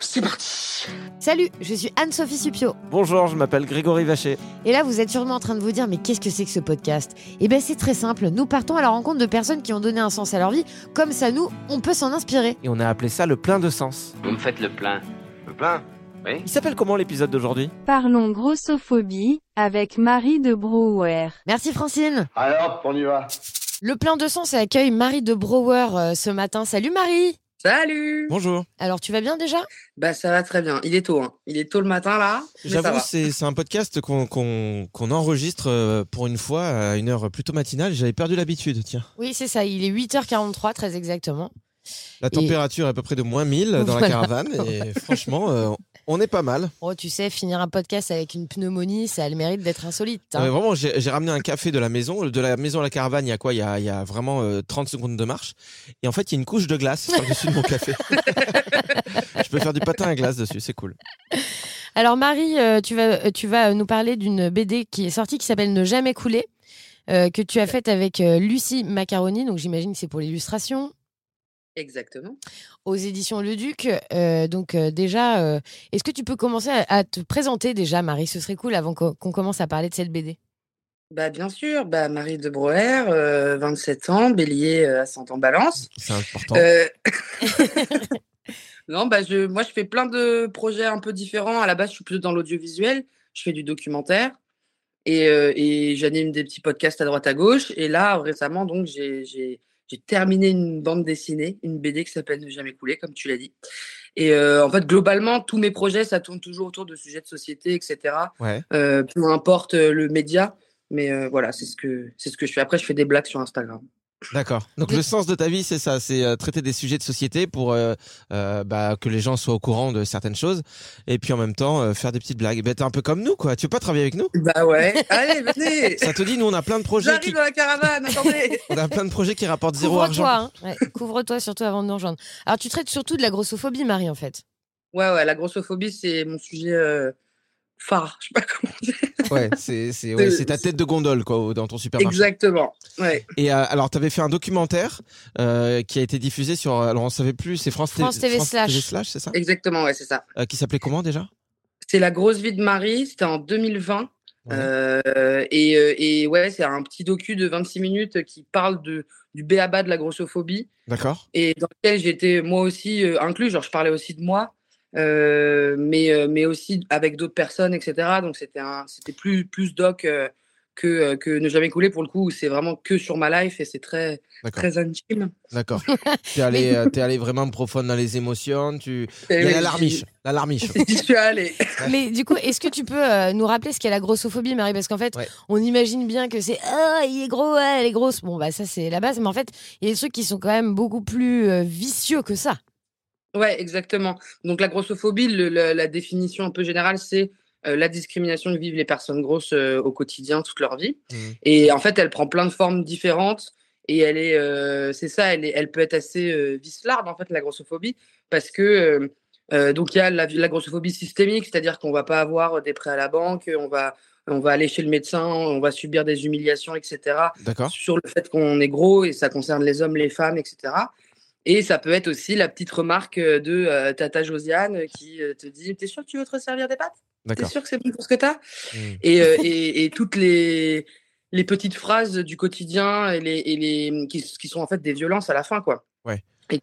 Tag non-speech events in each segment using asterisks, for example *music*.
C'est parti Salut, je suis Anne-Sophie Supio. Bonjour, je m'appelle Grégory Vacher. Et là, vous êtes sûrement en train de vous dire, mais qu'est-ce que c'est que ce podcast? Eh bien, c'est très simple. Nous partons à la rencontre de personnes qui ont donné un sens à leur vie. Comme ça, nous, on peut s'en inspirer. Et on a appelé ça le plein de sens. Vous me faites le plein. Le plein? Oui Il s'appelle comment l'épisode d'aujourd'hui? Parlons grossophobie avec Marie de Brouwer. Merci Francine. Alors, on y va. Le plein de sens accueille Marie de Brouwer euh, ce matin. Salut Marie Salut Bonjour. Alors, tu vas bien déjà? Bah ça va très bien. Il est tôt, hein. Il est tôt le matin là. J'avoue, c'est c'est un podcast qu'on qu'on- qu'on enregistre euh, pour une fois à une heure plutôt matinale. J'avais perdu l'habitude, tiens. Oui, c'est ça. Il est 8h43, très exactement. La température est à peu près de moins 1000 dans *laughs* Voilà. la caravane. Et franchement, euh, on est pas mal. Oh, tu sais, finir un podcast avec une pneumonie, ça a le mérite d'être insolite. hein. Vraiment, j'ai ramené un café de la maison. De la maison à la caravane, il y a quoi? Il y a, il y a vraiment euh, 30 secondes de marche. Et en fait, il y a une couche de glace *laughs* par-dessus de mon café. *laughs* Je peux faire du patin à glace dessus, c'est cool. Alors Marie, euh, tu vas, euh, tu vas nous parler d'une BD qui est sortie qui s'appelle Ne jamais couler, euh, que tu as faite avec euh, Lucie Macaroni, donc j'imagine que c'est pour l'illustration, Exactement. aux éditions Le Duc. Euh, donc euh, déjà, euh, est-ce que tu peux commencer à, à te présenter déjà Marie? Ce serait cool avant qu'on commence à parler de cette BD. Bah bien sûr. Bah Marie de Brouwer, euh, 27 ans, bélier euh, ascendant balance. C'est important. Euh, *laughs* *laughs* non, bah je, moi je fais plein de projets un peu différents. À la base, je suis plutôt dans l'audiovisuel. Je fais du documentaire et, euh, et j'anime des petits podcasts à droite à gauche. Et là, récemment, donc j'ai j'ai- terminé une bande dessinée, une BD qui s'appelle Ne jamais couler, comme tu l'as dit. Et euh, en fait, globalement, tous mes projets, ça tourne toujours autour de sujets de société, etc. Ouais. Euh, peu importe euh, le média, mais euh, voilà, c'est ce que c'est ce que je fais. Après, je fais des blagues sur Instagram. D'accord. Donc le sens de ta vie, c'est ça, c'est euh, traiter des sujets de société pour euh, euh, bah, que les gens soient au courant de certaines choses, et puis en même temps euh, faire des petites blagues. Bah, t'es un peu comme nous, quoi. Tu veux pas travailler avec nous? Bah ouais. Allez, venez. *laughs* Ça te dit, nous on a plein de projets, J'arrive qui... dans la caravane. Attendez. *laughs* on a plein de projets qui rapportent zéro argent. Couvre-toi, hein. Ouais, couvre-toi surtout avant de nous rejoindre. Alors tu traites surtout de la grossophobie, Marie, en fait. Ouais, ouais, la grossophobie, c'est mon sujet euh, phare. Je sais pas comment dire. Ouais, c'est c'est ouais, c'est ta tête de gondole quoi dans ton supermarché. Exactement. Ouais. Et euh, alors t'avais fait un documentaire euh, qui a été diffusé sur alors on savait plus, c'est France, France TV Slash. c'est ça? Exactement, ouais, c'est ça. Euh, Qui s'appelait comment déjà? C'est la grosse vie de Marie. C'était en 2020. Euh, et, et ouais, c'est un petit docu de 26 minutes qui parle de, du béaba de la grossophobie. D'accord. et dans lequel j'étais moi aussi euh, inclus. Genre, je parlais aussi de moi, euh, mais, euh, mais aussi avec d'autres personnes, etc. Donc, c'était plus, plus doc euh, que, euh, que Ne jamais couler pour le coup, où c'est vraiment que sur ma life et c'est très, très intime. D'accord. *laughs* T'es allé, euh, t'es allé vraiment profond dans les émotions. Tu, il Et y a la larmiche, j'y- la larmiche. *laughs* J'y suis allée. Mais du coup, est-ce que tu peux euh, nous rappeler ce qu'est la grossophobie, Marie? Parce qu'en fait, on imagine bien que c'est ah il est gros, ouais, elle est grosse. Bon bah ça c'est la base, mais en fait, il y a des trucs qui sont quand même beaucoup plus euh, vicieux que ça. Ouais, exactement. Donc la grossophobie, le- la, la définition un peu générale, c'est euh, la discrimination que vivent les personnes grosses euh, au quotidien toute leur vie. Et en fait, elle prend plein de formes différentes. et elle est, c'est ça, elle, est, elle peut être assez vislarde en fait la grossophobie parce que donc il y a la, la grossophobie systémique, c'est-à-dire qu'on va pas avoir des prêts à la banque, on va on va aller chez le médecin, on va subir des humiliations, etc. Sur le fait qu'on est gros et ça concerne les hommes, les femmes, etc. Et ça peut être aussi la petite remarque de euh, Tata Josiane qui euh, te dit T'es sûr que tu veux te resservir des pâtes T'es sûr que c'est bon pour ce que t'as? Mmh. et, euh, et, et, toutes les, les petites phrases du quotidien et les, et les qui, qui, sont en fait des violences à la fin, quoi. Ouais.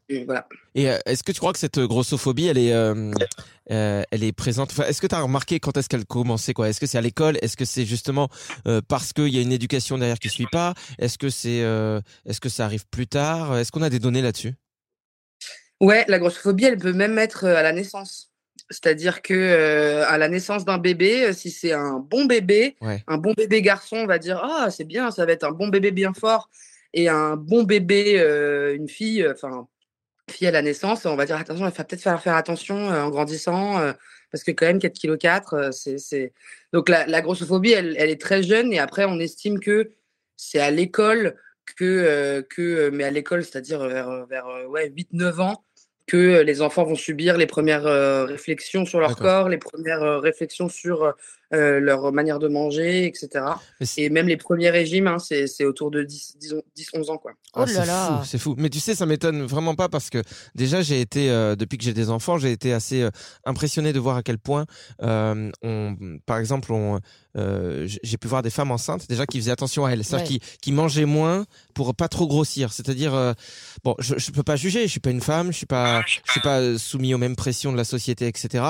Et, voilà. Et est-ce que tu crois que cette grossophobie, elle est, elle est présente? Enfin, Est-ce que tu as remarqué quand est-ce qu'elle commençait quoi? Est-ce que c'est à l'école? Est-ce que c'est justement parce qu'il y a une éducation derrière qui suit pas? Est-ce que c'est, est-ce que ça arrive plus tard? Est-ce qu'on a des données là-dessus? Ouais, la grossophobie, elle peut même être euh, à la naissance. C'est-à-dire que euh, à la naissance d'un bébé, euh, si c'est un bon bébé, un bon bébé garçon, on va dire ah c'est bien, ça va être un bon bébé bien fort, et un bon bébé, une fille, enfin fille à la naissance, on va dire attention, il va peut-être falloir faire attention en grandissant, parce que quand même 4 kg 4, c'est donc la, la grossophobie, elle, elle, est très jeune, et après on estime que c'est à l'école que, que mais à l'école, c'est-à-dire vers, vers ouais, 8-9 ans, que les enfants vont subir les premières réflexions sur leur corps, les premières réflexions sur leur manière de manger, etc. Et même les premiers régimes, hein, c'est autour de 10, 10, 11 ans. Quoi. Oh là C'est fou, Mais tu sais, ça m'étonne vraiment pas parce que déjà, j'ai été, depuis que j'ai des enfants, j'ai été assez impressionné de voir à quel point, on, par exemple, on, euh, j'ai pu voir des femmes enceintes déjà qui faisaient attention à elles, c'est-à-dire qui, qui mangeaient moins pour pas trop grossir. C'est-à-dire, euh, bon, je, je peux pas juger, je suis pas une femme, je suis pas, je suis pas soumis aux mêmes pressions de la société, etc.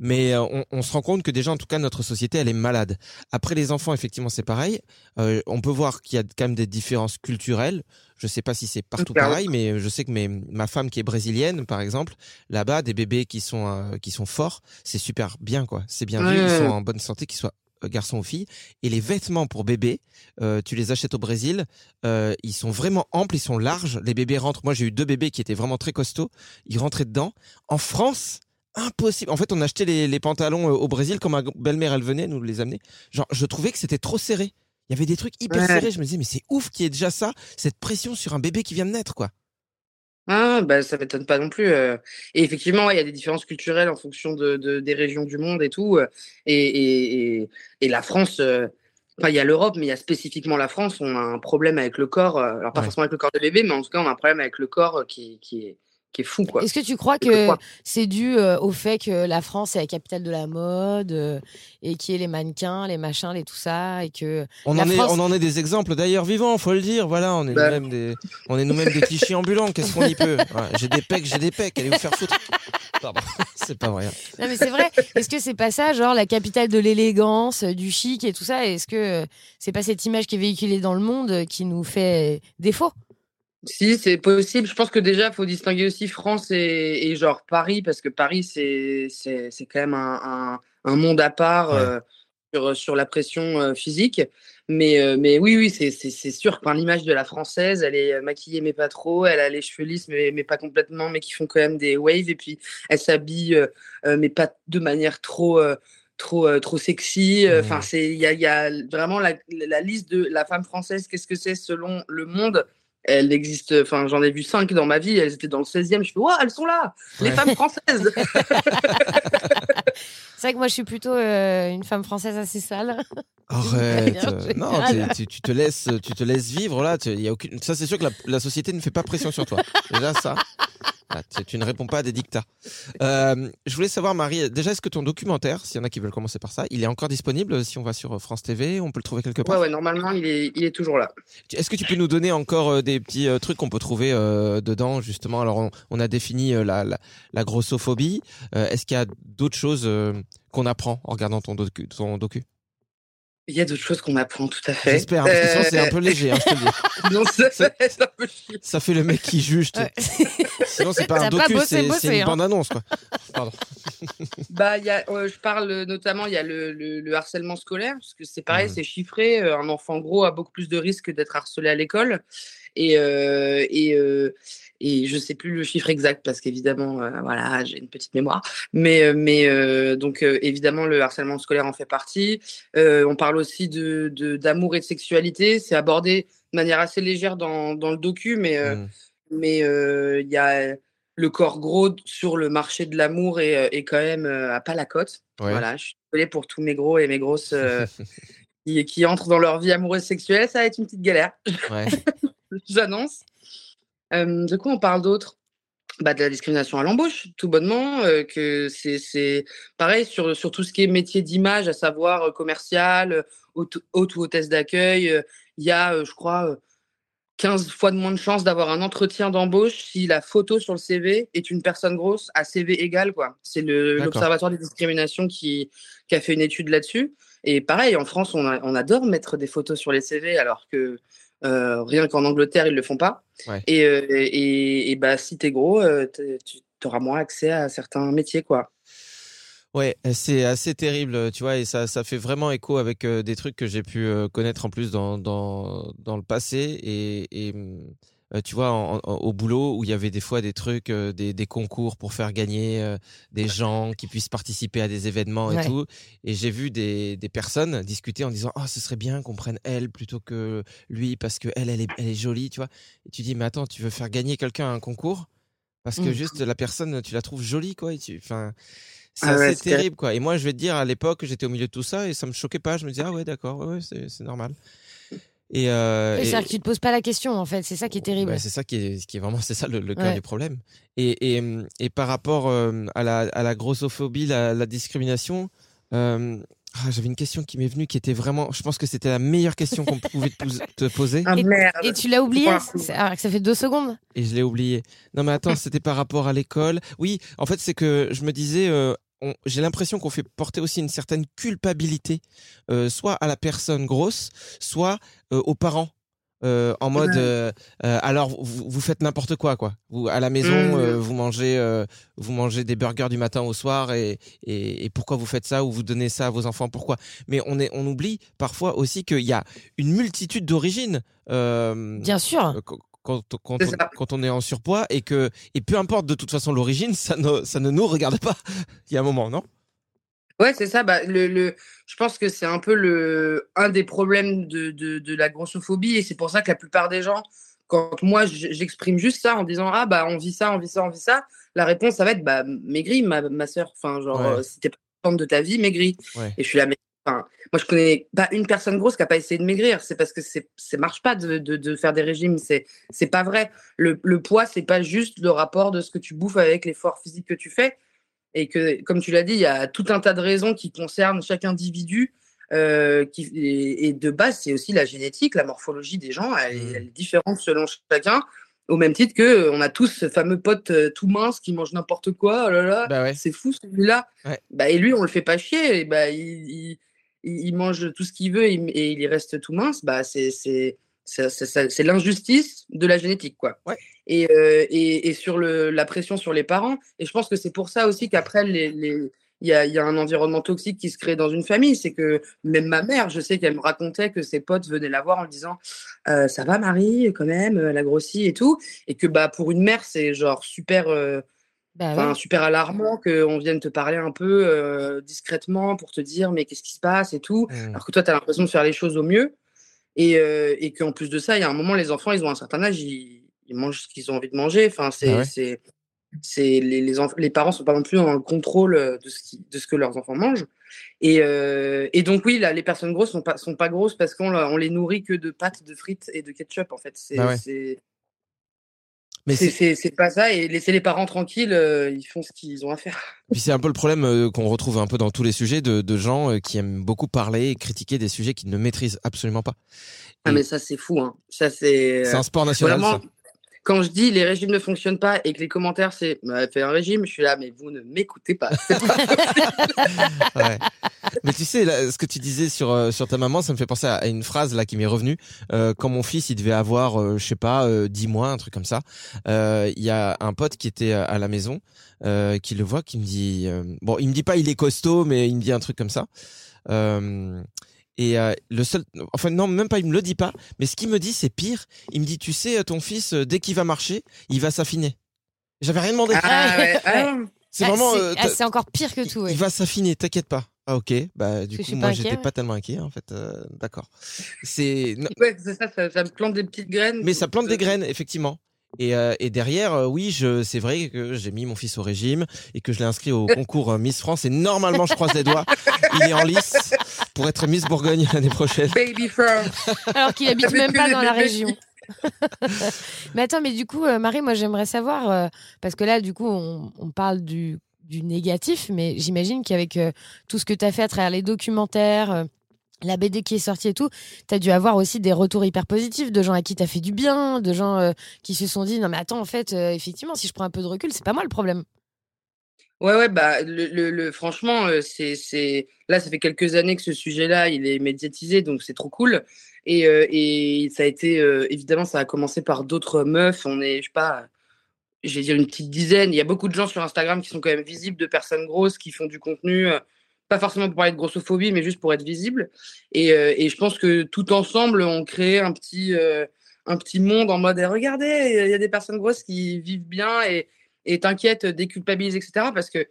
Mais euh, on, on, se rend compte que déjà, en tout cas, notre société, elle est malade. Après les enfants, effectivement, c'est pareil. Euh, on peut voir qu'il y a quand même des différences culturelles. Je sais pas si c'est partout pareil, mais je sais que mes, ma femme qui est brésilienne, par exemple, là-bas, des bébés qui sont qui sont forts, c'est super bien, quoi. C'est bien vu, ils sont en bonne santé, qu'ils soient euh, garçons ou filles. Et les vêtements pour bébés, euh, tu les achètes au Brésil, euh, ils sont vraiment amples, ils sont larges. Les bébés rentrent. Moi, j'ai eu deux bébés qui étaient vraiment très costauds. Ils rentraient dedans. En France, impossible. En fait, on achetait les, les pantalons au Brésil quand ma belle-mère elle venait nous les amener. Genre, je trouvais que c'était trop serré. Il y avait des trucs hyper serrés. Je me disais, mais c'est ouf qu'il y ait déjà ça, cette pression sur un bébé qui vient de naître, quoi. Ah, bah, ça m'étonne pas non plus. Et effectivement, il y a des différences culturelles en fonction de, de, des régions du monde et tout. Et, et, et la France, enfin, il y a l'Europe, mais il y a spécifiquement la France. On a un problème avec le corps. Alors, pas forcément avec le corps de bébé, mais en tout cas, on a un problème avec le corps qui, qui est qui est fou quoi. Est-ce que tu crois que c'est dû au fait que la France est la capitale de la mode et qu'il y ait les mannequins, les machins, les tout ça et que on en est on en est des exemples d'ailleurs vivants, faut le dire. Voilà, on est bah. nous-mêmes des on est nous-mêmes des clichés ambulants. Qu'est-ce qu'on y peut? *laughs* J'ai des pecs, j'ai des pecs. Allez vous faire foutre. Pardon, *laughs* c'est pas vrai. Non mais c'est vrai. Est-ce que c'est pas ça, genre la capitale de l'élégance, du chic et tout ça? Est-ce que c'est pas cette image qui est véhiculée dans le monde qui nous fait défaut? Si, c'est possible. Je pense que déjà, il faut distinguer aussi France et, genre Paris, parce que Paris, c'est quand même un, un, monde à part euh, sur, sur, la pression euh, physique. Mais, euh, mais oui, oui, c'est sûr. que l'image de la française, elle est maquillée, mais pas trop. Elle a les cheveux lisses, mais, mais pas complètement, mais qui font quand même des waves. Et puis, elle s'habille, mais pas de manière trop trop trop sexy enfin c'est il y a, y a, vraiment la, la, liste de la femme française qu'est-ce que c'est selon le monde elle existe, enfin j'en ai vu cinq dans ma vie, elles étaient dans le 16e, je fais, waouh, elles sont là, les femmes françaises. *laughs* *laughs* c'est vrai que moi je suis plutôt euh, une femme française assez sale. Arrête, *laughs* non, tu, te laisses, tu te laisses vivre là, y a aucune... ça c'est sûr que la, la société ne fait pas pression sur toi. Déjà ça. Ah, tu, ne réponds pas à des dictats. Euh, je voulais savoir, Marie, déjà, est-ce que ton documentaire, s'il y en a qui veulent commencer par ça, il est encore disponible si on va sur France TV On peut le trouver quelque part? Ouais, ouais normalement, il est, il est toujours là. Est-ce que tu peux nous donner encore euh, des petits euh, trucs qu'on peut trouver dedans, justement? Alors, on, a défini la, la, grossophobie. est-ce qu'il y a d'autres choses qu'on apprend en regardant ton, ton docu? Il y a d'autres choses qu'on apprend, tout à fait. J'espère, parce que sinon c'est un peu léger, hein, je te le dis. *laughs* non, ça, ça, un peu ça fait le mec qui juge. *laughs* Sinon, c'est pas un docu, c'est une hein. bande-annonce, quoi. *laughs* Pardon. bah, y a, euh, je parle notamment, il y a le, le, harcèlement scolaire, parce que c'est pareil, mmh. c'est chiffré. Euh, un enfant gros a beaucoup plus de risques d'être harcelé à l'école. Et, euh, et, euh, et je sais plus le chiffre exact parce qu'évidemment, euh, voilà, j'ai une petite mémoire. Mais, euh, mais euh, donc évidemment, le harcèlement scolaire en fait partie. on parle aussi de d'amour et de sexualité. C'est abordé de manière assez légère dans, dans le docu, mais euh, Mm. mais il y a le corps gros sur le marché de l'amour et, est quand même à pas la cote. Ouais. Voilà, je suis désolée pour tous mes gros et mes grosses *laughs* qui, qui entrent dans leur vie amoureuse sexuelle, ça va être une petite galère. Ouais. *laughs* J'annonce. De quoi on parle d'autre bah, De la discrimination à l'embauche, tout bonnement. euh, que c'est- c'est pareil sur, sur tout ce qui est métier d'image, à savoir euh, commercial, hôte, hôte ou hôtesse d'accueil. euh, Il y a, je crois, euh, 15 fois de moins de chances d'avoir un entretien d'embauche si la photo sur le CV est une personne grosse à CV égal. quoi. C'est l'Observatoire des discriminations qui, qui a fait une étude là-dessus. Et pareil, en France, on, a- on adore mettre des photos sur les CV alors que rien qu'en Angleterre, ils le font pas. Ouais. Et, euh, et, et bah, si t'es gros, euh, t'es- tu auras moins accès à certains métiers. quoi. Ouais, c'est assez terrible, tu vois, et ça, ça fait vraiment écho avec euh, des trucs que j'ai pu euh, connaître en plus dans, dans, dans le passé. Et, et hum, euh, tu vois, en- en- au boulot, où il y avait des fois des trucs, euh, des, des concours pour faire gagner euh, des gens qui puissent participer à des événements et Ouais. tout. Et j'ai vu des, des personnes discuter en disant, oh, ce serait bien qu'on prenne elle plutôt que lui, parce que elle, elle est, elle est jolie, tu vois. Et tu dis, mais attends, tu veux faire gagner quelqu'un à un concours parce que Mm. juste la personne, tu la trouves jolie, quoi. Et tu, enfin, c'est Ah ouais, terrible. quoi. Et moi, je vais te dire, à l'époque, j'étais au milieu de tout ça et ça me choquait pas. Je me disais, ah ouais, d'accord, ouais, c'est normal. Et, euh, et- C'est-à-dire que tu te poses pas la question, en fait. C'est ça qui est terrible. Ouais, c'est ça qui est, qui est vraiment, *laughs* c'est ça le, le cœur Ouais. du problème. Et, et, et par rapport euh, à, la, à la grossophobie, la, la discrimination, euh, ah, j'avais une question qui m'est venue qui était vraiment, je pense que c'était la meilleure question qu'on pouvait te, pos- te poser *laughs* Ah Et- merde. Et tu l'as oublié ça fait deux secondes et je l'ai oublié. Non mais attends, *laughs* c'était par rapport à l'école. Oui, en fait, c'est que je me disais, euh, j'ai l'impression qu'on fait porter aussi une certaine culpabilité, euh, soit à la personne grosse, soit euh, aux parents. Euh, en mode euh, euh, alors vous, vous faites n'importe quoi quoi vous à la maison Mhm. euh, vous mangez euh, vous mangez des burgers du matin au soir et, et, et pourquoi vous faites ça ou vous donnez ça à vos enfants pourquoi? Mais on est on oublie parfois aussi qu'il y a une multitude d'origines euh, Bien sûr. Quand, on, ça. quand on est en surpoids et que et peu importe de toute façon l'origine ça ne ça ne nous regarde pas *laughs* il y a un moment non? Ouais, c'est ça. Bah, le, le, je pense que c'est un peu le, un des problèmes de, de, de la grossophobie. Et c'est pour ça que la plupart des gens, quand moi j'exprime juste ça en disant Ah, bah, on vit ça, on vit ça, on vit ça, la réponse, ça va être Bah, maigris, ma, ma soeur. Enfin, genre, Ouais. euh, si t'es pas contente de ta vie, maigris. Ouais. Et je suis là, mais. Enfin, moi, je connais pas une personne grosse qui a pas essayé de maigrir. C'est parce que c'est, ça marche pas de, de, de faire des régimes. C'est, c'est pas vrai. Le, le poids, c'est pas juste le rapport de ce que tu bouffes avec l'effort physique que tu fais et que, comme tu l'as dit, il y a tout un tas de raisons qui concernent chaque individu. euh, qui, et, et de base, c'est aussi la génétique, la morphologie des gens, elle, est- elle est différente selon chacun, au même titre que euh, on a tous ce fameux pote euh, tout mince qui mange n'importe quoi, oh là là, bah ouais c'est fou celui-là. Ouais. Bah, et lui, on le fait pas chier, et bah, il, il, il- il mange tout ce qu'il veut et, il- et il y reste tout mince, bah, c'est c'est- l'injustice de la génétique. quoi. Ouais. Et, euh, et, et sur le, la pression sur les parents, et je pense que c'est pour ça aussi qu'après, les, les, il y a, il y a un environnement toxique qui se crée dans une famille. C'est que même ma mère, je sais qu'elle me racontait que ses potes venaient la voir en lui disant Euh, Ça va, Marie, quand même, elle a grossi et tout. Et que bah, pour une mère, c'est genre super. euh, Bah Enfin, ouais. super alarmant qu'on vienne te parler un peu euh, discrètement pour te dire mais qu'est-ce qui se passe et tout. Mm. Alors que toi, tu as l'impression de faire les choses au mieux. Et, euh, et qu'en plus de ça, il y a un moment, les enfants, ils ont un certain âge, ils, ils mangent ce qu'ils ont envie de manger. Enfin, c'est, Ah ouais. c'est, c'est les, les, enf- les parents sont pas non plus dans le contrôle euh, de ce, qui, de ce que leurs enfants mangent. Et, euh, et donc, oui, là, les personnes grosses sont pas, sont pas grosses parce qu'on on les nourrit que de pâtes, de frites et de ketchup, en fait. C'est, Bah ouais. c'est, mais c'est, pas ça. Et laisser les parents tranquilles, euh, ils font ce qu'ils ont à faire. *laughs* puis c'est un peu le problème euh, qu'on retrouve un peu dans tous les sujets de, de gens euh, qui aiment beaucoup parler et critiquer des sujets qu'ils ne maîtrisent absolument pas Ah, mais ça, c'est fou. Hein. Ça, c'est. c'est un sport national Vraiment, ça. Quand je dis les régimes ne fonctionnent pas et que les commentaires c'est bah, fais un régime, je suis là, mais vous ne m'écoutez pas. *laughs* Mais tu sais, ce que tu disais sur euh, sur ta maman, ça me fait penser à, une phrase là qui m'est revenue. Euh, quand mon fils, il devait avoir, euh, je sais pas, euh, 10 mois, un truc comme ça. euh, Il y a un pote qui était à la maison, euh, qui le voit, qui me dit, euh, bon, il me dit pas il est costaud, mais il me dit un truc comme ça. Euh, et euh, le seul, enfin non, même pas, il me le dit pas. Mais ce qu'il me dit, c'est pire. Il me dit, tu sais, ton fils, euh, dès qu'il va marcher, il va s'affiner. J'avais rien demandé. ah ouais, ah, Ouais. c'est Ah, vraiment. c'est- euh, ah, t'as- c'est encore pire que tout. ouais. il va s'affiner, t'inquiète pas. Ah, ok, bah du coup moi j'étais ouais. pas tellement inquiet en fait. euh, D'accord. C'est Ouais, c'est ça, ça, ça me plante des petites graines. mais ça plante des Euh, graines effectivement. Et, euh, et derrière, euh, oui, je, c'est vrai que j'ai mis mon fils au régime et que je l'ai inscrit au *laughs* concours euh, Miss France. Et normalement, je croise les doigts, il est en lice pour être Miss Bourgogne l'année prochaine. Baby firm. Alors qu'il habite même pas dans la région. *laughs* mais attends, mais du coup, euh, Marie, moi j'aimerais savoir, euh, parce que là, du coup, on, on parle du, du négatif, mais j'imagine qu'avec euh, tout ce que tu as fait à travers les documentaires, euh, la BD qui est sortie et tout, tu as dû avoir aussi des retours hyper positifs de gens à qui tu as fait du bien, de gens euh, qui se sont dit, non mais attends, en fait, euh, effectivement, si je prends un peu de recul, c'est pas moi le problème. Ouais, ouais, bah, le, le, franchement, euh, c'est, c'est, là, ça fait quelques années que ce sujet-là, il est médiatisé, donc c'est trop cool. Et, euh, et ça a été, euh, évidemment, ça a commencé par d'autres meufs. On est, je sais pas, je vais dire une petite dizaine. Il y a beaucoup de gens sur Instagram qui sont quand même visibles, de personnes grosses qui font du contenu, pas forcément pour parler de grossophobie, mais juste pour être visible. Et, et je pense que tout ensemble, on crée un petit, un petit monde en mode, eh, regardez, il y a des personnes grosses qui vivent bien et, et t'inquiète, déculpabilise, etc. Parce que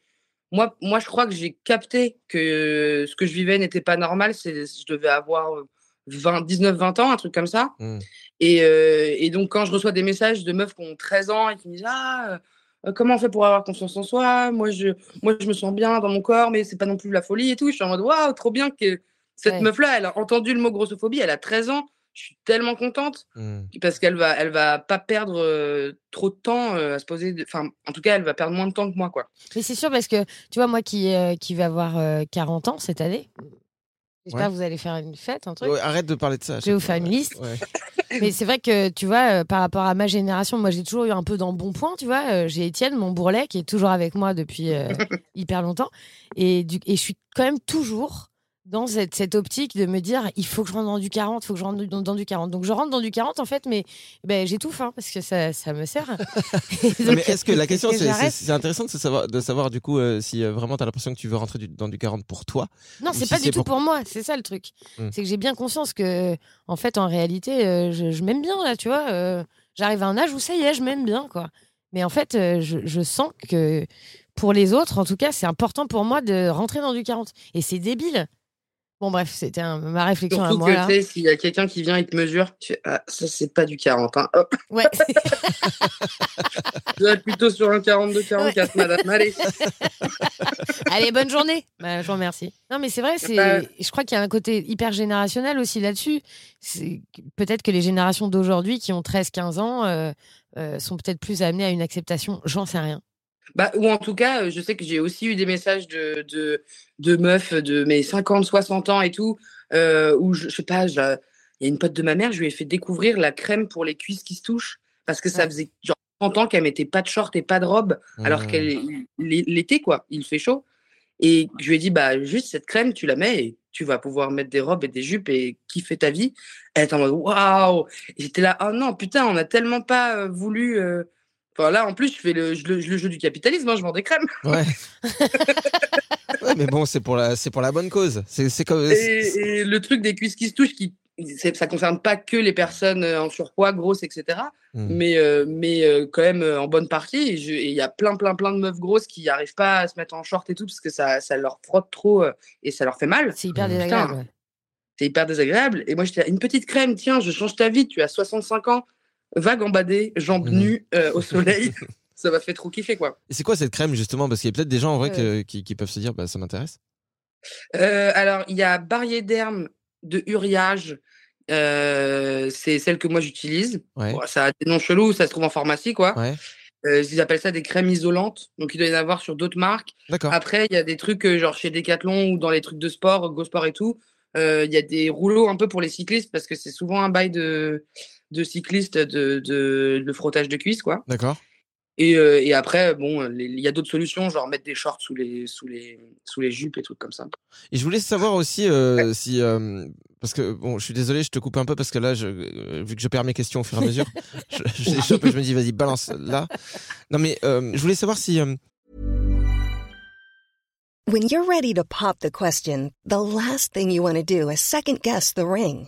moi, moi, je crois que j'ai capté que ce que je vivais n'était pas normal. C'est, je devais avoir 20, 19, 20 ans, un truc comme ça. Mm. Et, euh, et donc, quand je reçois des messages de meufs qui ont 13 ans et qui me disent Ah, euh, comment on fait pour avoir confiance en soi? Moi je, moi, je me sens bien dans mon corps, mais c'est pas non plus la folie et tout. Je suis en mode Waouh, trop bien que cette Ouais. meuf-là, elle a entendu le mot grossophobie, elle a 13 ans. Je suis tellement contente Mm. parce qu'elle va, elle va pas perdre euh, trop de temps euh, à se poser. Enfin, en tout cas, elle va perdre moins de temps que moi, quoi. Mais c'est sûr parce que, tu vois, moi qui, euh, qui vais avoir euh, 40 ans cette année, j'espère Ouais. que vous allez faire une fête, un truc. Ouais, arrête de parler de ça. Je vais vous faire une liste. Ouais. *laughs* Mais c'est vrai que, tu vois, euh, par rapport à ma génération, moi j'ai toujours eu un peu dans bon point, tu vois. Euh, j'ai Étienne, mon bourrelet, qui est toujours avec moi depuis euh, *laughs* hyper longtemps. Et, du, et je suis quand même toujours dans cette, cette optique de me dire il faut que je rentre dans du 40, il faut que je rentre dans, dans du 40. Donc je rentre dans du 40 en fait, mais ben, j'étouffe hein, parce que ça, ça me sert. *laughs* Donc, mais est-ce que la question, que c'est, intéressant de savoir, de savoir du coup euh, si euh, vraiment tu as l'impression que tu veux rentrer du- dans du 40 pour toi. Non, c'est si pas du tout pour- pour moi, c'est ça le truc. Hmm. C'est que j'ai bien conscience que, en fait, en réalité, euh, je, je m'aime bien, là, tu vois. J'arrive à un âge où ça y est, je m'aime bien, quoi. Mais en fait, je, je sens que pour les autres, en tout cas, c'est important pour moi de rentrer dans du 40. Et c'est débile. Bon, bref, c'était un- ma réflexion à Surtout moi, que là. tu sais, s'il y a quelqu'un qui vient et te mesure, tu ah, ça c'est pas du 40. Hein. Hop, Ouais. *laughs* vais être plutôt sur un 42-44, madame. Allez. *laughs* Allez, bonne journée. Bah, je vous remercie. Non, mais c'est vrai, c'est. Bah- Je crois qu'il y a un côté hyper générationnel aussi là-dessus. C'est peut-être que les générations d'aujourd'hui qui ont 13-15 ans euh, euh, sont peut-être plus amenées à une acceptation. J'en sais rien. Bah, ou en tout cas, je sais que j'ai aussi eu des messages de, de, de meufs de mes 50, 60 ans et tout, euh, où je, je sais pas, il y a une pote de ma mère, je lui ai fait découvrir la crème pour les cuisses qui se touchent, parce que ça faisait genre 30 ans qu'elle mettait pas de short et pas de robe, alors qu'elle l'été, quoi, il fait chaud. Et je lui ai dit, bah, juste cette crème, tu la mets et tu vas pouvoir mettre des robes et des jupes et kiffer ta vie. Elle était en mode, waouh! J'étais là, oh non, putain, on a tellement pas euh, voulu. euh, Enfin, là, en plus, je fais le, je- le, le jeu du capitalisme, hein, je vends des crèmes. Ouais. *laughs* ouais, mais bon, c'est pour la, c'est pour la bonne cause. C'est, comme. Et, et le truc des cuisses qui se touchent, qui, ça concerne pas que les personnes euh, en surpoids, grosses, etc. Mm. Mais, euh, mais euh, quand même euh, en bonne partie. Et il y a plein, plein, plein de meufs grosses qui n'arrivent pas à se mettre en short et tout parce que ça, ça leur frotte trop euh, et ça leur fait mal. C'est hyper Mmh. désagréable. Ouais. C'est hyper désagréable. Et moi, j'étais une petite crème, tiens, je change ta vie. Tu as 65 ans, va gambader, jambes Mhm. nues euh, au soleil. *laughs* ça m'a fait trop kiffer, quoi. Et c'est quoi cette crème justement? Parce qu'il y a peut-être des gens en vrai que- qui, qui peuvent se dire, bah ça m'intéresse. Euh, alors, il y a Barrier-Derme de Uriage. Euh, c'est celle que moi j'utilise. Ouais. Bon, ça a des noms chelous, ça se trouve en pharmacie, quoi. Ouais. Euh, ils appellent ça des crèmes isolantes. Donc, il doit y en avoir sur d'autres marques. Après, il y a des trucs euh, genre chez Decathlon ou dans les trucs de sport, Go Sport et tout. Euh, Il y a des rouleaux un peu pour les cyclistes parce que c'est souvent un bail de, de cyclistes de, de, de frottage de cuisses, quoi. D'accord. Et, euh, et après, bon, il y a d'autres solutions, genre mettre des shorts sous les, sous les, sous les jupes et trucs comme ça. Et je voulais savoir aussi euh, si euh, parce que bon, je suis désolé, je te coupe un peu parce que là, je, vu que je perds mes questions au fur et à mesure, *laughs* je, je les chope et je me dis vas-y balance là. Non mais euh, je voulais savoir si euh, When you're ready to pop the question, the last thing you want to do is second guess the ring.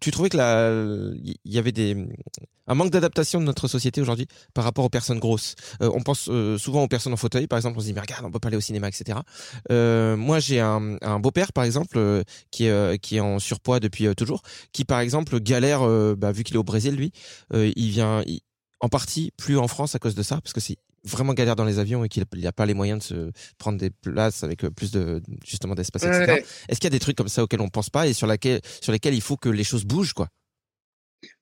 Tu trouvais que la, il y avait des, un manque d'adaptation de notre société aujourd'hui par rapport aux personnes grosses. Euh, on pense euh, souvent aux personnes en fauteuil, par exemple, on se dit mais regarde, on peut pas aller au cinéma, etc. Euh, moi, j'ai un, un beau-père, par exemple, euh, qui est euh, qui est en surpoids depuis euh, toujours, qui par exemple galère, bah, vu qu'il est au Brésil, lui, il vient il- en partie plus en France à cause de ça, parce que c'est vraiment galère dans les avions et qu'il n'a pas les moyens de se prendre des places avec euh, plus de justement d'espace, etc. Ouais. Est-ce qu'il y a des trucs comme ça auxquels on pense pas et sur laquelle sur lesquels il faut que les choses bougent, quoi?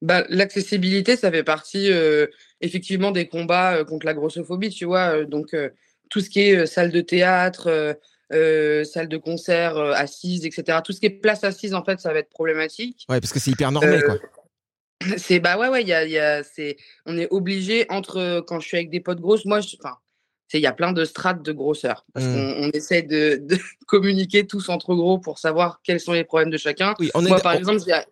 Bah, l'accessibilité, ça fait partie euh, effectivement des combats euh, contre la grossophobie, tu vois. donc, euh, tout ce qui est salle de théâtre, salle de concert assise, etc. Tout ce qui est place assise, en fait, ça va être problématique. Ouais, parce que c'est hyper normé, quoi. C'est bah ouais ouais, il y a, y a c'est on est obligé entre quand je suis avec des potes grosses, moi je enfin il y a plein de strates de grosseur parce Mm. qu'on on essaie de, de *laughs* communiquer tous entre gros pour savoir quels sont les problèmes de chacun. Oui, on est Moi par on- exemple, j'ai-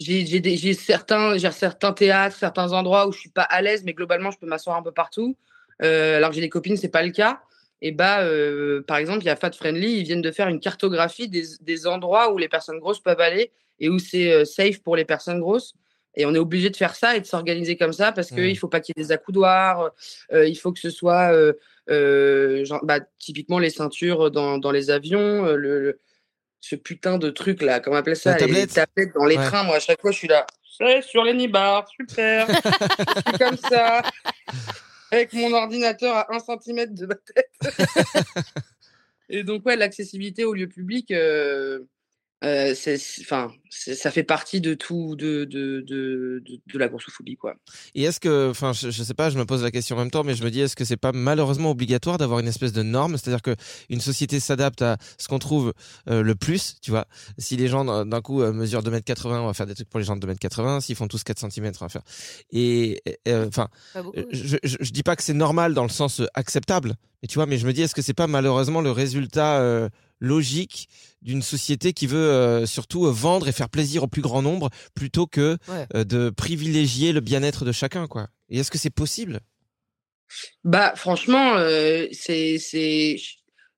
j'ai j'ai des- j'ai certains j'ai certains théâtres, certains endroits où je suis pas à l'aise mais globalement je peux m'asseoir un peu partout. Euh, alors que j'ai des copines, c'est pas le cas. Et bah euh, par exemple, il y a Fat Friendly, ils viennent de faire une cartographie des, des endroits où les personnes grosses peuvent aller et où c'est euh, safe pour les personnes grosses. Et on est obligé de faire ça et de s'organiser comme ça parce qu'il ne faut pas qu'il y ait des accoudoirs, euh, il faut que ce soit euh, euh, genre, bah, typiquement les ceintures dans, dans les avions, le, le- ce putain de truc là, comment on appelle ça les- Les tablettes dans les Ouais. trains. Moi, à chaque fois, je suis là, c'est sur les nibards, super, *laughs* je suis comme ça, avec mon ordinateur à 1 cm de ma tête. *laughs* et donc, ouais, l'accessibilité au lieu public. euh, euh, enfin, ça fait partie de tout, de, de, de, de, de la grossophobie, quoi. Et est-ce que, enfin, je, je sais pas, je me pose la question en même temps, mais je me dis, est-ce que c'est pas malheureusement obligatoire d'avoir une espèce de norme, c'est-à-dire que une société s'adapte à ce qu'on trouve euh, le plus, tu vois? Si les gens d'un coup mesurent 2m80, on va faire des trucs pour les gens de 2m80. S'ils font tous 4 cm, on va faire. Et enfin. Euh, je, je, je dis pas que c'est normal dans le sens acceptable, mais tu vois, mais je me dis, est-ce que c'est pas malheureusement le résultat euh, logique d'une société qui veut euh, surtout euh, vendre et faire plaisir au plus grand nombre plutôt que Ouais. euh, de privilégier le bien-être de chacun, quoi. Et est-ce que c'est possible? Bah, franchement, euh, c'est, c'est,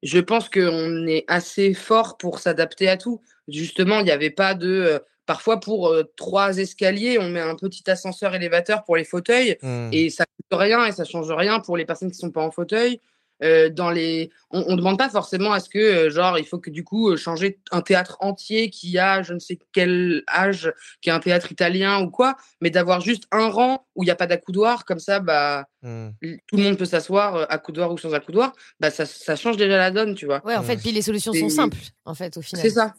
je pense qu'on est assez fort pour s'adapter à tout. Justement, il n'y avait pas de, euh, parfois pour euh, trois escaliers, on met un petit ascenseur élévateur pour les fauteuils Hmm. et ça coûte rien et ça change rien pour les personnes qui sont pas en fauteuil. Euh, dans les, on, on demande pas forcément à ce que, euh, genre, il faut que du coup euh, changer un théâtre entier qui a je ne sais quel âge, qui est un théâtre italien ou quoi, mais d'avoir juste un rang où il n'y a pas d'accoudoir, comme ça, bah Hmm. tout le monde peut s'asseoir, accoudoir ou sans accoudoir, bah ça, ça change déjà la donne, tu vois. Ouais, en fait, puis les solutions sont simples, en fait, au final. C'est ça.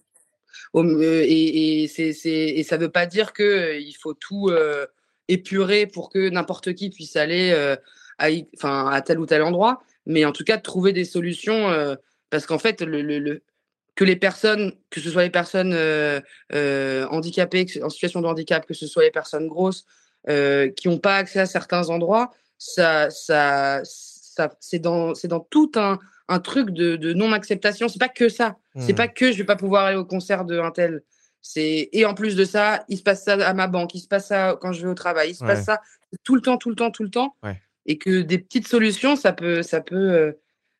Au- euh, et, et, c'est, c'est, et ça veut pas dire que euh, il faut tout euh, épurer pour que n'importe qui puisse aller euh, à, enfin, à tel ou tel endroit, mais en tout cas de trouver des solutions euh, parce qu'en fait le, le, le- que les personnes, que ce soit les personnes euh, euh, handicapées, en situation de handicap, que ce soit les personnes grosses qui n'ont pas accès à certains endroits, ça, ça, ça c'est dans, c'est dans tout un, un truc de, de non-acceptation. C'est pas que ça. C'est Hmm. pas que je vais pas pouvoir aller au concert de un tel. C'est et en plus de ça, il se passe ça à ma banque, il se passe ça quand je vais au travail, il se Ouais. passe ça tout le temps, tout le temps, tout le temps. Ouais. Et que des petites solutions, ça peut, ça peut, euh,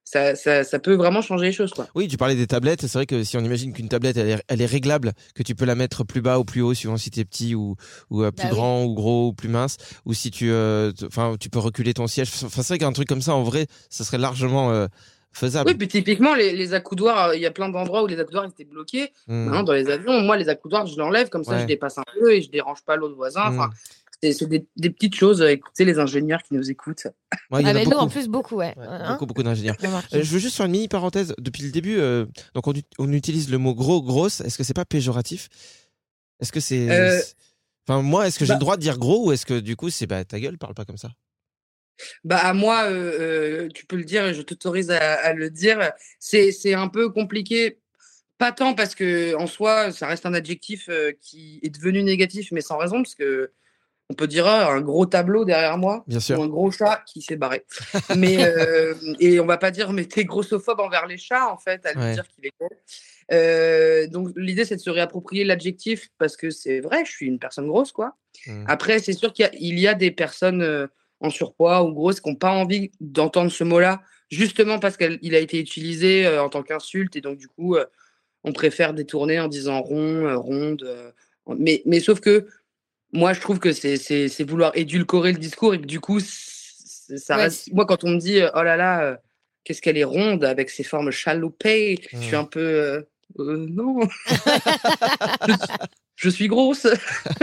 ça, ça, ça peut vraiment changer les choses, quoi. Oui, tu parlais des tablettes. C'est vrai que si on imagine qu'une tablette, elle est, elle est réglable, que tu peux la mettre plus bas ou plus haut, suivant si t'es petit ou, ou euh, plus Bah oui. grand ou gros ou plus mince, ou si tu, euh, tu peux reculer ton siège. Enfin, c'est vrai qu'un truc comme ça, en vrai, ça serait largement euh, faisable. Oui, puis typiquement, les, les accoudoirs, il y a plein d'endroits où les accoudoirs étaient bloqués. Maintenant, dans les avions, moi, les accoudoirs, je l'enlève, comme ça, Ouais. je dépasse un peu et je dérange pas l'autre voisin. Enfin, Hmm. C'est c'est des, des petites choses. Écoutez, les ingénieurs qui nous écoutent. Ouais, il y Ah, en a mais nous, beaucoup. en plus, beaucoup, ouais. Ouais, Hein beaucoup, beaucoup d'ingénieurs. Euh, je veux juste faire une mini parenthèse. Depuis le début, euh, donc on, on utilise le mot gros, grosse. Est-ce que c'est pas péjoratif? Est-ce que c'est. Euh, Enfin, moi, est-ce que j'ai bah- le droit de dire gros ou est-ce que du coup, c'est bah ta gueule, parle pas comme ça? Bah à moi, tu peux le dire et je t'autorise à, à le dire. C'est c'est un peu compliqué, pas tant parce que en soi, ça reste un adjectif euh, qui est devenu négatif, mais sans raison, parce que on peut dire ah, un gros tableau derrière moi Bien sûr. ou un gros chat qui s'est barré. mais euh, *laughs* et on va pas dire mais t'es grossophobe envers les chats en fait, à lui Ouais. dire qu'il est gros. Euh, donc l'idée c'est de se réapproprier l'adjectif parce que c'est vrai, je suis une personne grosse quoi. Mm. Après, c'est sûr qu'il y, a- il y a des personnes euh, en surpoids ou grosses qui n'ont pas envie d'entendre ce mot-là, justement parce qu'il a été utilisé en tant qu'insulte, et donc du coup, on préfère détourner en disant rond, ronde. mais, mais sauf que moi, je trouve que c'est vouloir édulcorer le discours, et que du coup, ça Ouais, reste... Moi, quand on me dit, euh, oh là là, euh, qu'est-ce qu'elle est ronde avec ses formes chaloupées, je suis Mm. un peu... euh, euh, non, *laughs* je, je suis grosse.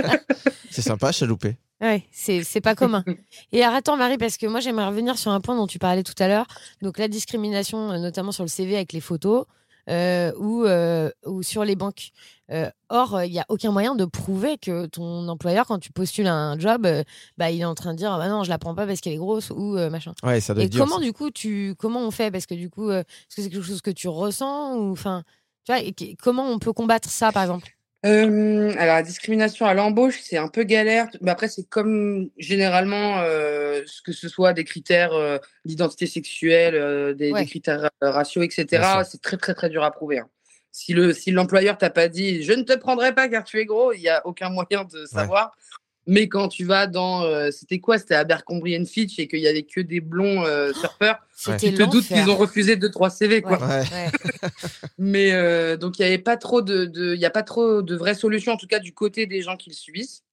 *laughs* C'est sympa, chaloupé. Ouais, c'est c'est pas commun. *laughs* Et alors, attends, Marie, parce que moi, j'aimerais revenir sur un point dont tu parlais tout à l'heure. Donc, la discrimination, notamment sur le CV avec les photos ou, euh, ou sur les banques. Euh, or, il n'y a aucun moyen de prouver que ton employeur, quand tu postules à un job, euh, bah, il est en train de dire ah bah non, je la prends pas parce qu'elle est grosse ou euh, machin. Ouais, ça doit Et dur. comment, ça. du coup, tu comment on fait? Parce que du coup, euh, est-ce que c'est quelque chose que tu ressens ou enfin, tu vois, et comment on peut combattre ça, par exemple? Euh, alors, la discrimination à l'embauche, c'est un peu galère. Mais après, c'est comme généralement, euh, ce que ce soit des critères euh, d'identité sexuelle, des, critères raciaux, etc. C'est très, très, très dur à prouver. hein. Si le si l'employeur t'a pas dit je ne te prendrai pas car tu es gros, il y a aucun moyen de savoir. Mais quand tu vas dans, euh, c'était quoi? C'était Abercrombie and Fitch et qu'il y avait que des blonds euh, surfeurs. C'était Tu te doutes qu'ils ont refusé deux trois CV quoi. Ouais, Ouais. ouais. *laughs* Mais euh, donc il y avait pas trop de, y a pas trop de vraies solutions en tout cas du côté des gens qui le subissent.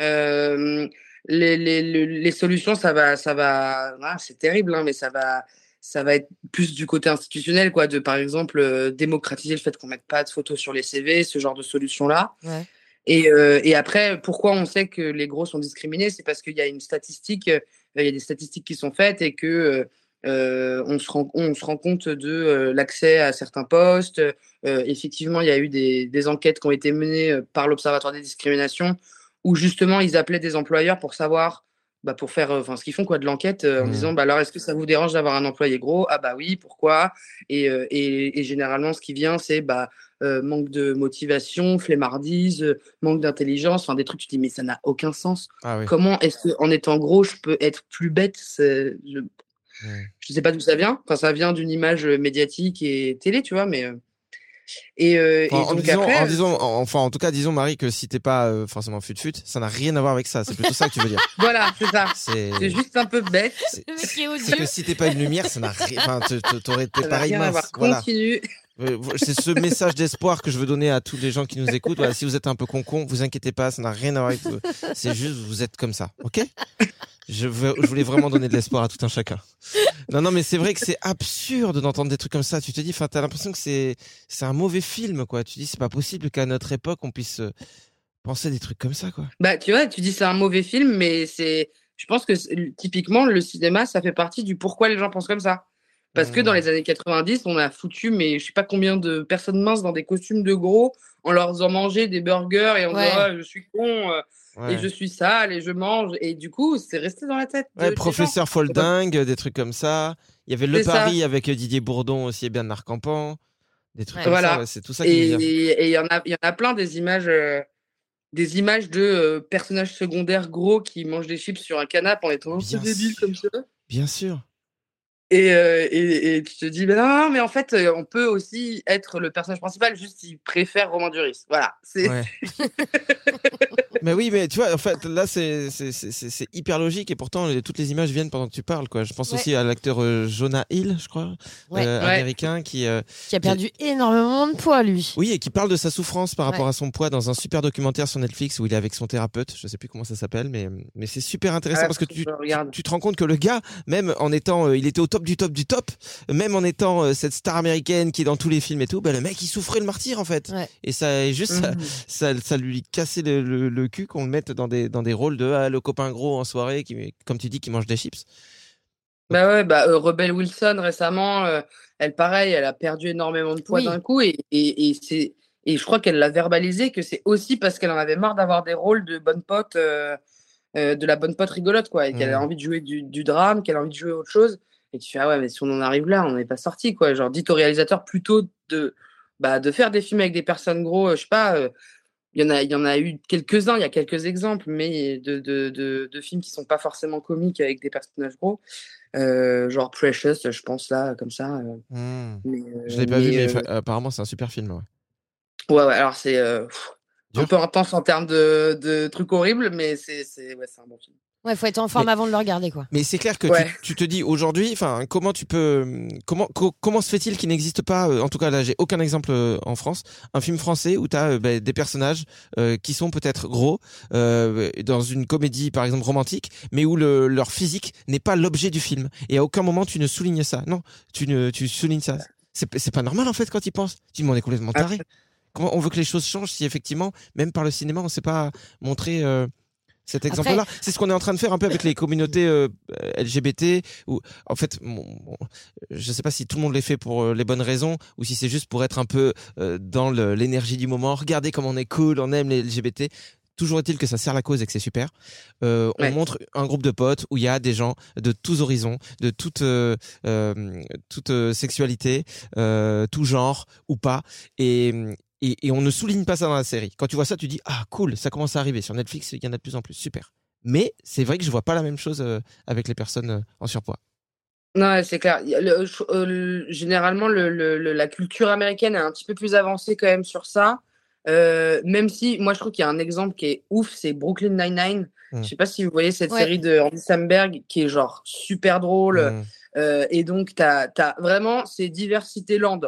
Euh, les, les, les, les solutions ça va ça va ah, c'est terrible hein, mais ça va ça va être plus du côté institutionnel quoi de par exemple euh, démocratiser le fait qu'on mette pas de photos sur les CV ce genre de solutions là. Ouais. Et, euh, et après, pourquoi on sait que les gros sont discriminés? C'est parce qu'il y a une statistique, euh, il y a des statistiques qui sont faites et que euh, se rend, compte de l'accès à certains postes. Effectivement, il y a eu des, enquêtes qui ont été menées par l'Observatoire des discriminations où justement ils appelaient des employeurs pour savoir, bah, pour faire, euh, enfin, ce qu'ils font quoi de l'enquête euh, en Mhm. disant, bah alors est-ce que ça vous dérange d'avoir un employé gros? Ah bah oui, pourquoi? Et, euh, et, et généralement, ce qui vient, c'est bah euh, manque de motivation, flemmardise, euh, manque d'intelligence, enfin des trucs, tu te dis, mais ça n'a aucun sens. Ah oui. Comment est-ce qu'en étant gros, je peux être plus bête? Je ne sais pas d'où ça vient. Enfin, ça vient d'une image médiatique et télé, tu vois, mais. Et, euh, et en, donc disant, après. en disant- en- enfin, en tout cas, disons, Marie, que si t'es pas euh, forcément fut-fut, ça n'a rien à voir avec ça. C'est plutôt ça que tu veux dire. *laughs* Voilà, c'est ça. C'est juste un peu bête. c'est- que si t'es pas une lumière, ça n'a rien. Enfin, t'aurais été pareil rien à mince. voir. Voilà. Continue. Euh, C'est ce message d'espoir que je veux donner à tous les gens qui nous écoutent. Voilà, si vous êtes un peu con-con, vous inquiétez pas, ça n'a rien à voir avec vous. C'est juste, vous êtes comme ça, ok? Je, veux- je voulais vraiment donner de l'espoir à tout un chacun. Non, non, mais c'est vrai que c'est absurde d'entendre des trucs comme ça. Tu te dis, enfin, t'as l'impression que c'est c'est un mauvais film, quoi. Tu dis, c'est pas possible qu'à notre époque on puisse euh, penser des trucs comme ça, quoi. Bah, tu vois, tu dis c'est un mauvais film, mais c'est. Je pense que typiquement, le cinéma, ça fait partie du pourquoi les gens pensent comme ça. Parce que dans les années 90, on a foutu, mais je sais pas combien de personnes minces dans des costumes de gros en leur faisant manger des burgers et en Ouais. disant Ah, je suis con euh, Ouais. et je suis sale et je mange. Et du coup, c'est resté dans la tête. Ouais, professeur Folding, des trucs comme ça. Il y avait Le ça. Paris avec Didier Bourdon aussi et Bernard Campan. Des trucs Ouais. comme ça, Voilà. c'est tout ça qui Et il y en a, il y en a plein des images, euh, des images de euh, personnages secondaires gros qui mangent des chips sur un canapé en étant Bien c'est débile sûr. comme ça. Bien sûr. Et, euh, et, et tu te dis, mais non, mais en fait, on peut aussi être le personnage principal, juste il préfère Romain Duris. Voilà. C'est Ouais. *laughs* *laughs* mais oui, mais tu vois, en fait, là, c'est c'est- c'est- c'est- c'est hyper logique et pourtant, les- toutes les images viennent pendant que tu parles, quoi. Je pense Ouais. aussi à l'acteur euh, Jonah Hill, je crois, Ouais. euh, Ouais. américain, qui, euh, Qui a perdu énormément de poids, lui. oui, et qui parle de sa souffrance par rapport à son poids dans un super documentaire sur Netflix où il est avec son thérapeute. Je sais plus comment ça s'appelle, mais, mais c'est super intéressant Ah, parce que tu, tu te rends compte que le gars, même en étant, euh, il était au top du top du top, même en étant euh, cette star américaine qui est dans tous les films et tout, bah, le mec, il souffrait le martyr, en fait. Ouais. Et ça, et juste, ça, Mhm. ça, ça lui cassait le, le, le cul qu'on le mette dans des, dans des rôles de ah, le copain gros en soirée, qui, comme tu dis, qui mange des chips. Bah ouais, bah, euh, Rebel Wilson récemment, euh, elle pareil, elle a perdu énormément de poids Oui. d'un coup et, et, et c'est Et je crois qu'elle l'a verbalisé que c'est aussi parce qu'elle en avait marre d'avoir des rôles de bonne pote, euh, euh, de la bonne pote rigolote, quoi. Et qu'elle a Mm. envie de jouer du, du drame, qu'elle a envie de jouer autre chose. Et tu fais, ah ouais, mais si on en arrive là, on n'est pas sorti, quoi. Genre, dites au réalisateur plutôt de, bah, de faire des films avec des personnes gros, euh, je sais pas. Euh, il y en a, il y en a eu quelques-uns, il y a quelques exemples, mais de, de, de, de films qui sont pas forcément comiques avec des personnages gros. Euh, genre Precious, je pense là, comme ça. euh, Hmm. mais, euh, Je l'ai pas vu, mais euh, apparemment c'est un super film. Ouais. Ouais, ouais, alors c'est euh, un peu intense en termes de, de trucs horribles, mais c'est ouais, c'est un bon film. Ouais, faut être en forme Mais- avant de le regarder, quoi. Mais c'est clair que Ouais. tu, tu te dis aujourd'hui, enfin, comment tu peux, comment co- comment se fait-il qu'il n'existe pas, euh, en tout cas là, j'ai aucun exemple euh, en France, un film français où tu as des personnages euh, qui sont peut-être gros euh, dans une comédie par exemple romantique, mais où le, leur physique n'est pas l'objet du film. Et à aucun moment tu ne soulignes ça. Non, tu ne tu soulignes ça. C'est pas normal en fait quand tu penses. Tu dis, mais on est complètement taré. Comment on veut que les choses changent si effectivement, même par le cinéma, on ne sait pas montrer euh, cet exemple-là C'est ce qu'on est en train de faire un peu avec les communautés euh, LGBT. Ou en fait, je ne sais pas si tout le monde les fait pour euh, les bonnes raisons ou si c'est juste pour être un peu euh, dans l'énergie du moment. Regardez comme on est cool, on aime les LGBT. Toujours est-il que ça sert la cause et que c'est super. Euh, Ouais. On montre un groupe de potes où il y a des gens de tous horizons, de toute euh, toute sexualité, euh, tout genre ou pas, et, et et on ne souligne pas ça dans la série. Quand tu vois ça, tu dis ah cool, ça commence à arriver sur Netflix, il y en a de plus en plus, super. Mais c'est vrai que je vois pas la même chose euh, avec les personnes euh, en surpoids. Non, ouais, c'est clair. Le- euh, le- généralement, le, le- le- la culture américaine est un petit peu plus avancée quand même sur ça. Euh, même si, moi, je trouve qu'il y a un exemple qui est ouf, c'est Brooklyn Nine-Nine. Mm. Je sais pas si vous voyez cette Ouais. série de Andy Samberg qui est genre super drôle. Mm. Euh, et donc, tu as, vraiment, c'est diversité land.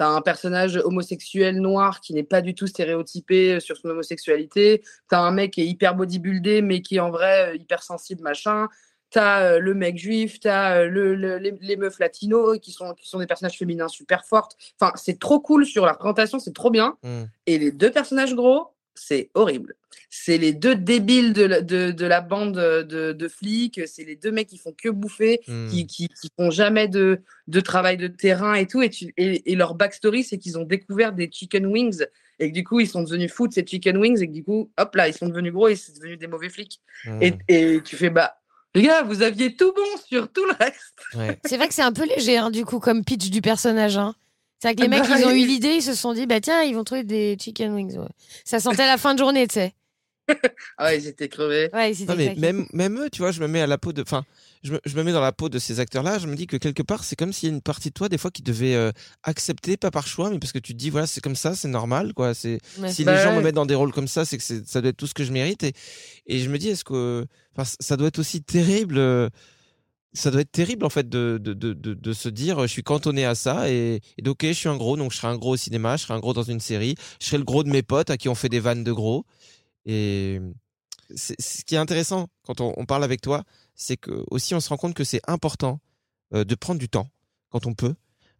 Tu as un personnage homosexuel noir qui n'est pas du tout stéréotypé sur son homosexualité. Tu as un mec qui est hyper bodybuildé, mais qui est en vrai euh, hyper sensible, machin. Tu as le mec juif, tu as le, le- les, les meufs latinos qui sont, qui sont des personnages féminins super fortes. Enfin, c'est trop cool sur la représentation, c'est trop bien. Mm. Et les deux personnages gros, c'est horrible. C'est les deux débiles de la, de, de la bande de, de flics. C'est les deux mecs qui font que bouffer qui, qui, qui font jamais de, de travail de terrain et tout. Et, tu- et, et leur backstory, c'est qu'ils ont découvert des chicken wings et que du coup, ils sont devenus fous de ces chicken wings et que du coup, hop là, ils sont devenus gros et c'est devenu des mauvais flics. Et, et tu fais, bah, les gars, vous aviez tout bon sur tout le reste. Ouais. C'est vrai que c'est un peu léger, hein, du coup, comme pitch du personnage. Hein. C'est vrai que les mecs, Bah, ils ont eu l'idée, ils se sont dit, bah tiens, ils vont trouver des chicken wings. ouais. Ça sentait la fin de journée, tu sais. *laughs* Ah ouais, ils étaient crevés. Ouais, ils étaient Non, mais même, même eux, tu vois, je me mets à la peau de. Enfin, je me, je me mets dans la peau de ces acteurs-là. Je me dis que quelque part, c'est comme s'il y a une partie de toi, des fois, qui devait euh, accepter, pas par choix, mais parce que tu te dis, voilà, c'est comme ça, c'est normal, quoi. C'est si Bah les gens me ouais. mettent dans des rôles comme ça, c'est que ça doit être tout ce que je mérite. Et, et je me dis, est-ce que. Enfin, ça doit être aussi terrible. euh, Ça doit être terrible, en fait, de, de, de, de, se dire, je suis cantonné à ça, et, et je suis un gros, donc je serai un gros au cinéma, je serai un gros dans une série, je serai le gros de mes potes à qui on fait des vannes de gros. Et ce qui est intéressant quand on, on parle avec toi, c'est que aussi on se rend compte que c'est important euh, de prendre du temps quand on peut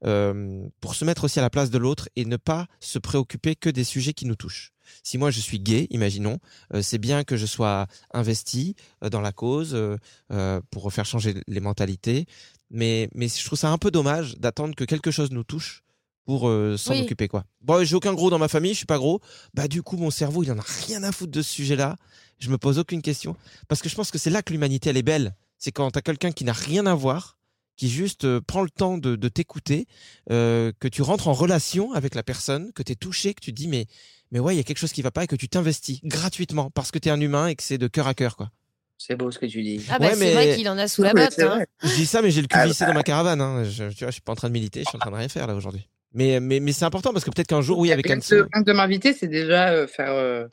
euh, pour se mettre aussi à la place de l'autre et ne pas se préoccuper que des sujets qui nous touchent. Si moi je suis gay, imaginons, euh, c'est bien que je sois investi euh, dans la cause euh, pour faire changer les mentalités, mais mais je trouve ça un peu dommage d'attendre que quelque chose nous touche pour euh, s'en Oui. occuper quoi. Bon, j'ai aucun gros dans ma famille, je suis pas gros. Bah du coup mon cerveau il en a rien à foutre de ce sujet-là. Je me pose aucune question parce que je pense que c'est là que l'humanité elle est belle. C'est quand t'as quelqu'un qui n'a rien à voir, qui juste euh, prend le temps de, de t'écouter, euh, que tu rentres en relation avec la personne, que t'es touché, que tu te dis mais mais ouais il y a quelque chose qui va pas et que tu t'investis gratuitement parce que t'es un humain et que c'est de cœur à cœur quoi. C'est beau ce que tu dis. Ah bah Ouais, c'est mais- vrai qu'il en a sous la *laughs* botte. c'est hein. Je dis ça mais j'ai le cul Ah, vissé dans ma caravane. Hein. Je, tu vois je suis pas en train de militer, je suis en train de rien faire là aujourd'hui. Mais mais mais c'est important parce que peut-être qu'un jour oui avec rien que de m'inviter, c'est déjà euh, faire, euh,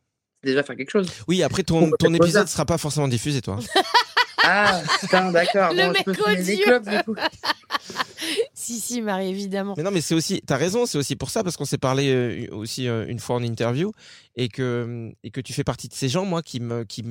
déjà faire quelque chose. Oui après ton ton épisode ça sera pas forcément diffusé toi. *laughs* Ah, putain, d'accord. Le Bon, je peux mec des du coup. *laughs* Si, si, Marie, évidemment. Mais non, mais c'est aussi, t'as raison, c'est aussi pour ça, parce qu'on s'est parlé euh, aussi euh, une fois en interview, et que, et que tu fais partie de ces gens, moi, qui me, qui,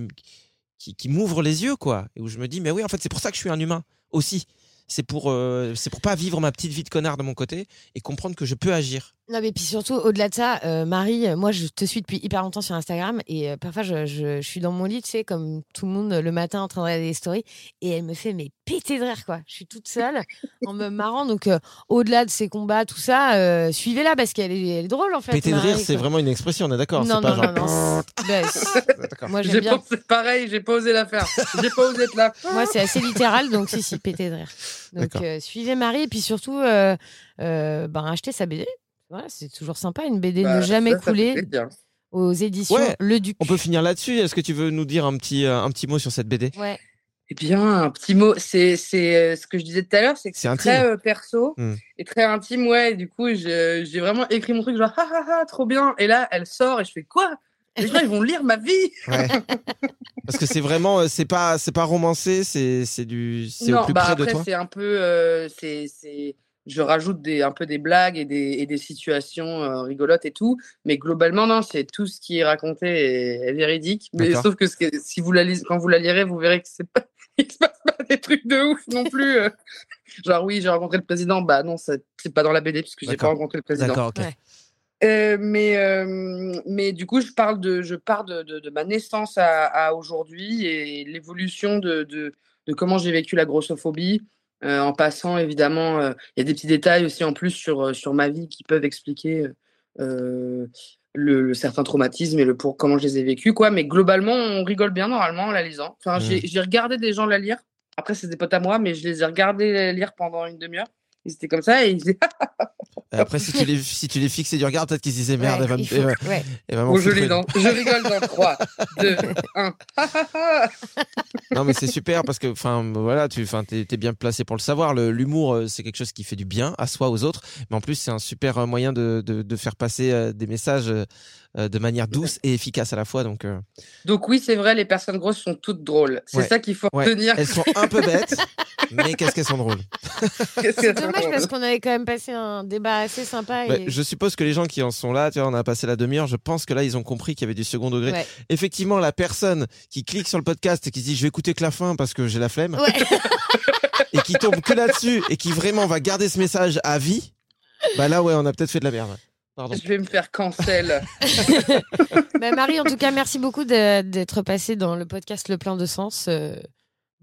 qui, qui m'ouvrent les yeux, quoi. Et où je me dis, mais oui, en fait, c'est pour ça que je suis un humain aussi. C'est pour, euh, pour pas vivre ma petite vie de connard de mon côté et comprendre que je peux agir. Non, mais puis surtout, au-delà de ça, euh, Marie, euh, moi, je te suis depuis hyper longtemps sur Instagram et parfois, je, je- je suis dans mon lit, tu sais, comme tout le monde, le matin, en train de regarder des stories et elle me fait, mais péter de rire, quoi. Je suis toute seule en me marrant. Donc, euh, au-delà de ces combats, tout ça, euh, suivez-la parce qu'elle est, elle est drôle, en fait. Péter de rire, c'est vraiment une expression, on est d'accord. Non, c'est pas non, genre. non, non. *laughs* D'accord. moi, J'ai j'aime bien. pensé pareil, j'ai pas osé la faire. J'ai pas osé être là. Moi, c'est assez littéral, donc si, si, péter de rire. Donc, euh, suivez Marie et puis surtout, euh, euh, ben, achetez sa BD. Voilà, c'est toujours sympa, une BD Bah, ne jamais ça, couler aux éditions Ouais. Le Duc. On peut finir là-dessus. Est-ce que tu veux nous dire un petit, un petit mot sur cette BD Ouais. Eh bien, un petit mot, c'est euh, ce que je disais tout à l'heure, c'est que C'est très euh, perso Hmm. et très intime, ouais. du coup, j'ai vraiment écrit mon truc genre ah ah ah, trop bien. Et là, elle sort et je fais quoi? Les gens, ils vont lire ma vie. Ouais. *laughs* Parce que c'est vraiment, euh, c'est pas, c'est pas romancé, c'est, du, c'est au plus bah près après, de toi? c'est un peu, euh, c'est, je rajoute des un peu des blagues et des et des situations euh, rigolotes et tout, mais globalement non, c'est tout ce qui est raconté est, est véridique. Mais sauf que, ce que- si vous la lisez, quand vous la lirez, vous verrez que c'est pas, *laughs* il se passe pas des trucs de ouf non plus. euh. Genre oui, j'ai rencontré le président, bah non, c'est pas dans la BD puisque j'ai pas rencontré le président. D'accord, ok. Ouais. Euh, mais, euh, mais du coup, je parle de, je pars de, de, de ma naissance à, à aujourd'hui et l'évolution de comment j'ai vécu la grossophobie, euh, en passant évidemment, euh, il y a des petits détails aussi en plus sur, sur ma vie qui peuvent expliquer euh, le, le certain traumatisme et le pour comment je les ai vécus, quoi. Mais globalement, on rigole bien normalement en la lisant. Enfin, j'ai Mm. j'ai regardé des gens la lire. Après, c'est des potes à moi, mais je les ai regardés lire pendant une demi-heure. Ils étaient comme ça et ils disaient *laughs* Et Après, si tu les, si tu les fixais du regard, peut-être qu'ils se disaient merde, Ouais, elle va me, il faut- elle va- ouais. elle va m'en Bon, je, dans- rigole dans 3, 2, 1. Non, mais c'est super parce que, enfin, voilà, tu, t'es bien placé pour le savoir. L'humour, euh, c'est quelque chose qui fait du bien à soi, aux autres. Mais en plus, c'est un super euh, moyen de, de, de faire passer euh, des messages de manière douce et efficace à la fois. Donc, euh, Donc oui, c'est vrai, les personnes grosses sont toutes drôles. C'est Ouais. ça qu'il faut Ouais. retenir. elles sont un peu bêtes, *laughs* mais qu'est-ce qu'elles sont drôles? *laughs* C'est dommage parce qu'on avait quand même passé un débat assez sympa. Bah, et... je suppose que les gens qui en sont là, tu vois, on a passé la demi-heure. Je pense que là, ils ont compris qu'il y avait du second degré. Ouais. Effectivement, la personne qui clique sur le podcast et qui se dit je vais écouter que la fin parce que j'ai la flemme Ouais. *laughs* et qui tombe que là-dessus et qui vraiment va garder ce message à vie, bah là, ouais, on a peut-être fait de la merde. Pardon. Je vais me faire cancel. *laughs* Bah, Marie, en tout cas, merci beaucoup d'être passée dans le podcast Le Plein de Sens. Euh,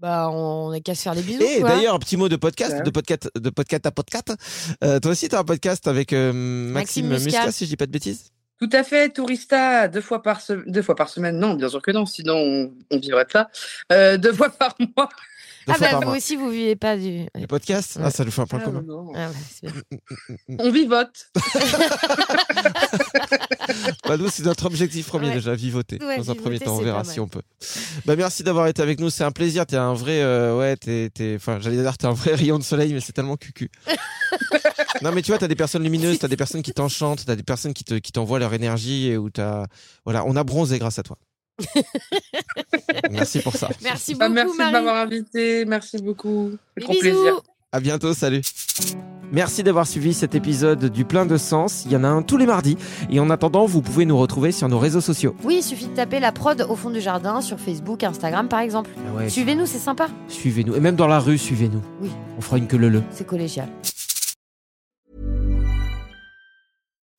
bah, on n'a qu'à se faire des bisous. Et d'ailleurs, un petit mot de podcast, Ouais. de podcast, de podcast à podcast. Euh, toi aussi, tu as un podcast avec euh, Maxime, Maxime Muscat. Si je dis pas de bêtises. Tout à fait, Tourista, deux fois par, se- deux fois par semaine. Non, bien sûr que non, sinon on, on vivrait de ça. Euh, deux fois par mois. Deux Ah fois bah par vous mois. aussi, vous vivez pas du... Les podcasts Ah, ça nous fait un point Ah, commun. non. Ah ouais, c'est bien. On vivote. *laughs* Bah, nous, c'est notre objectif premier Ouais. déjà, vivoter. Ouais, Dans un premier temps, on verra si on peut. Bah, merci d'avoir été avec nous. C'est un plaisir. T'es un vrai, euh, ouais, t'es, t'es, enfin, j'allais dire, t'es un vrai rayon de soleil, mais c'est tellement cucu. *laughs* non, mais tu vois, t'as des personnes lumineuses, t'as des *laughs* personnes qui t'enchantent, t'as des personnes qui te, qui t'envoient leur énergie et où t'as, voilà, on a bronzé grâce à toi. Merci pour ça. Merci Ah, beaucoup, merci de m'avoir invité. Merci beaucoup. C'est trop plaisir. À bientôt, salut. Merci d'avoir suivi cet épisode du plein de sens. Il y en a un tous les mardis. Et en attendant, vous pouvez nous retrouver sur nos réseaux sociaux. Oui, il suffit de taper la prod au fond du jardin sur Facebook, Instagram par exemple. Ah ouais, Suivez-nous, c'est sympa. suivez-nous. Et même dans la rue, suivez-nous. Oui. On fera une queue le le. C'est collégial.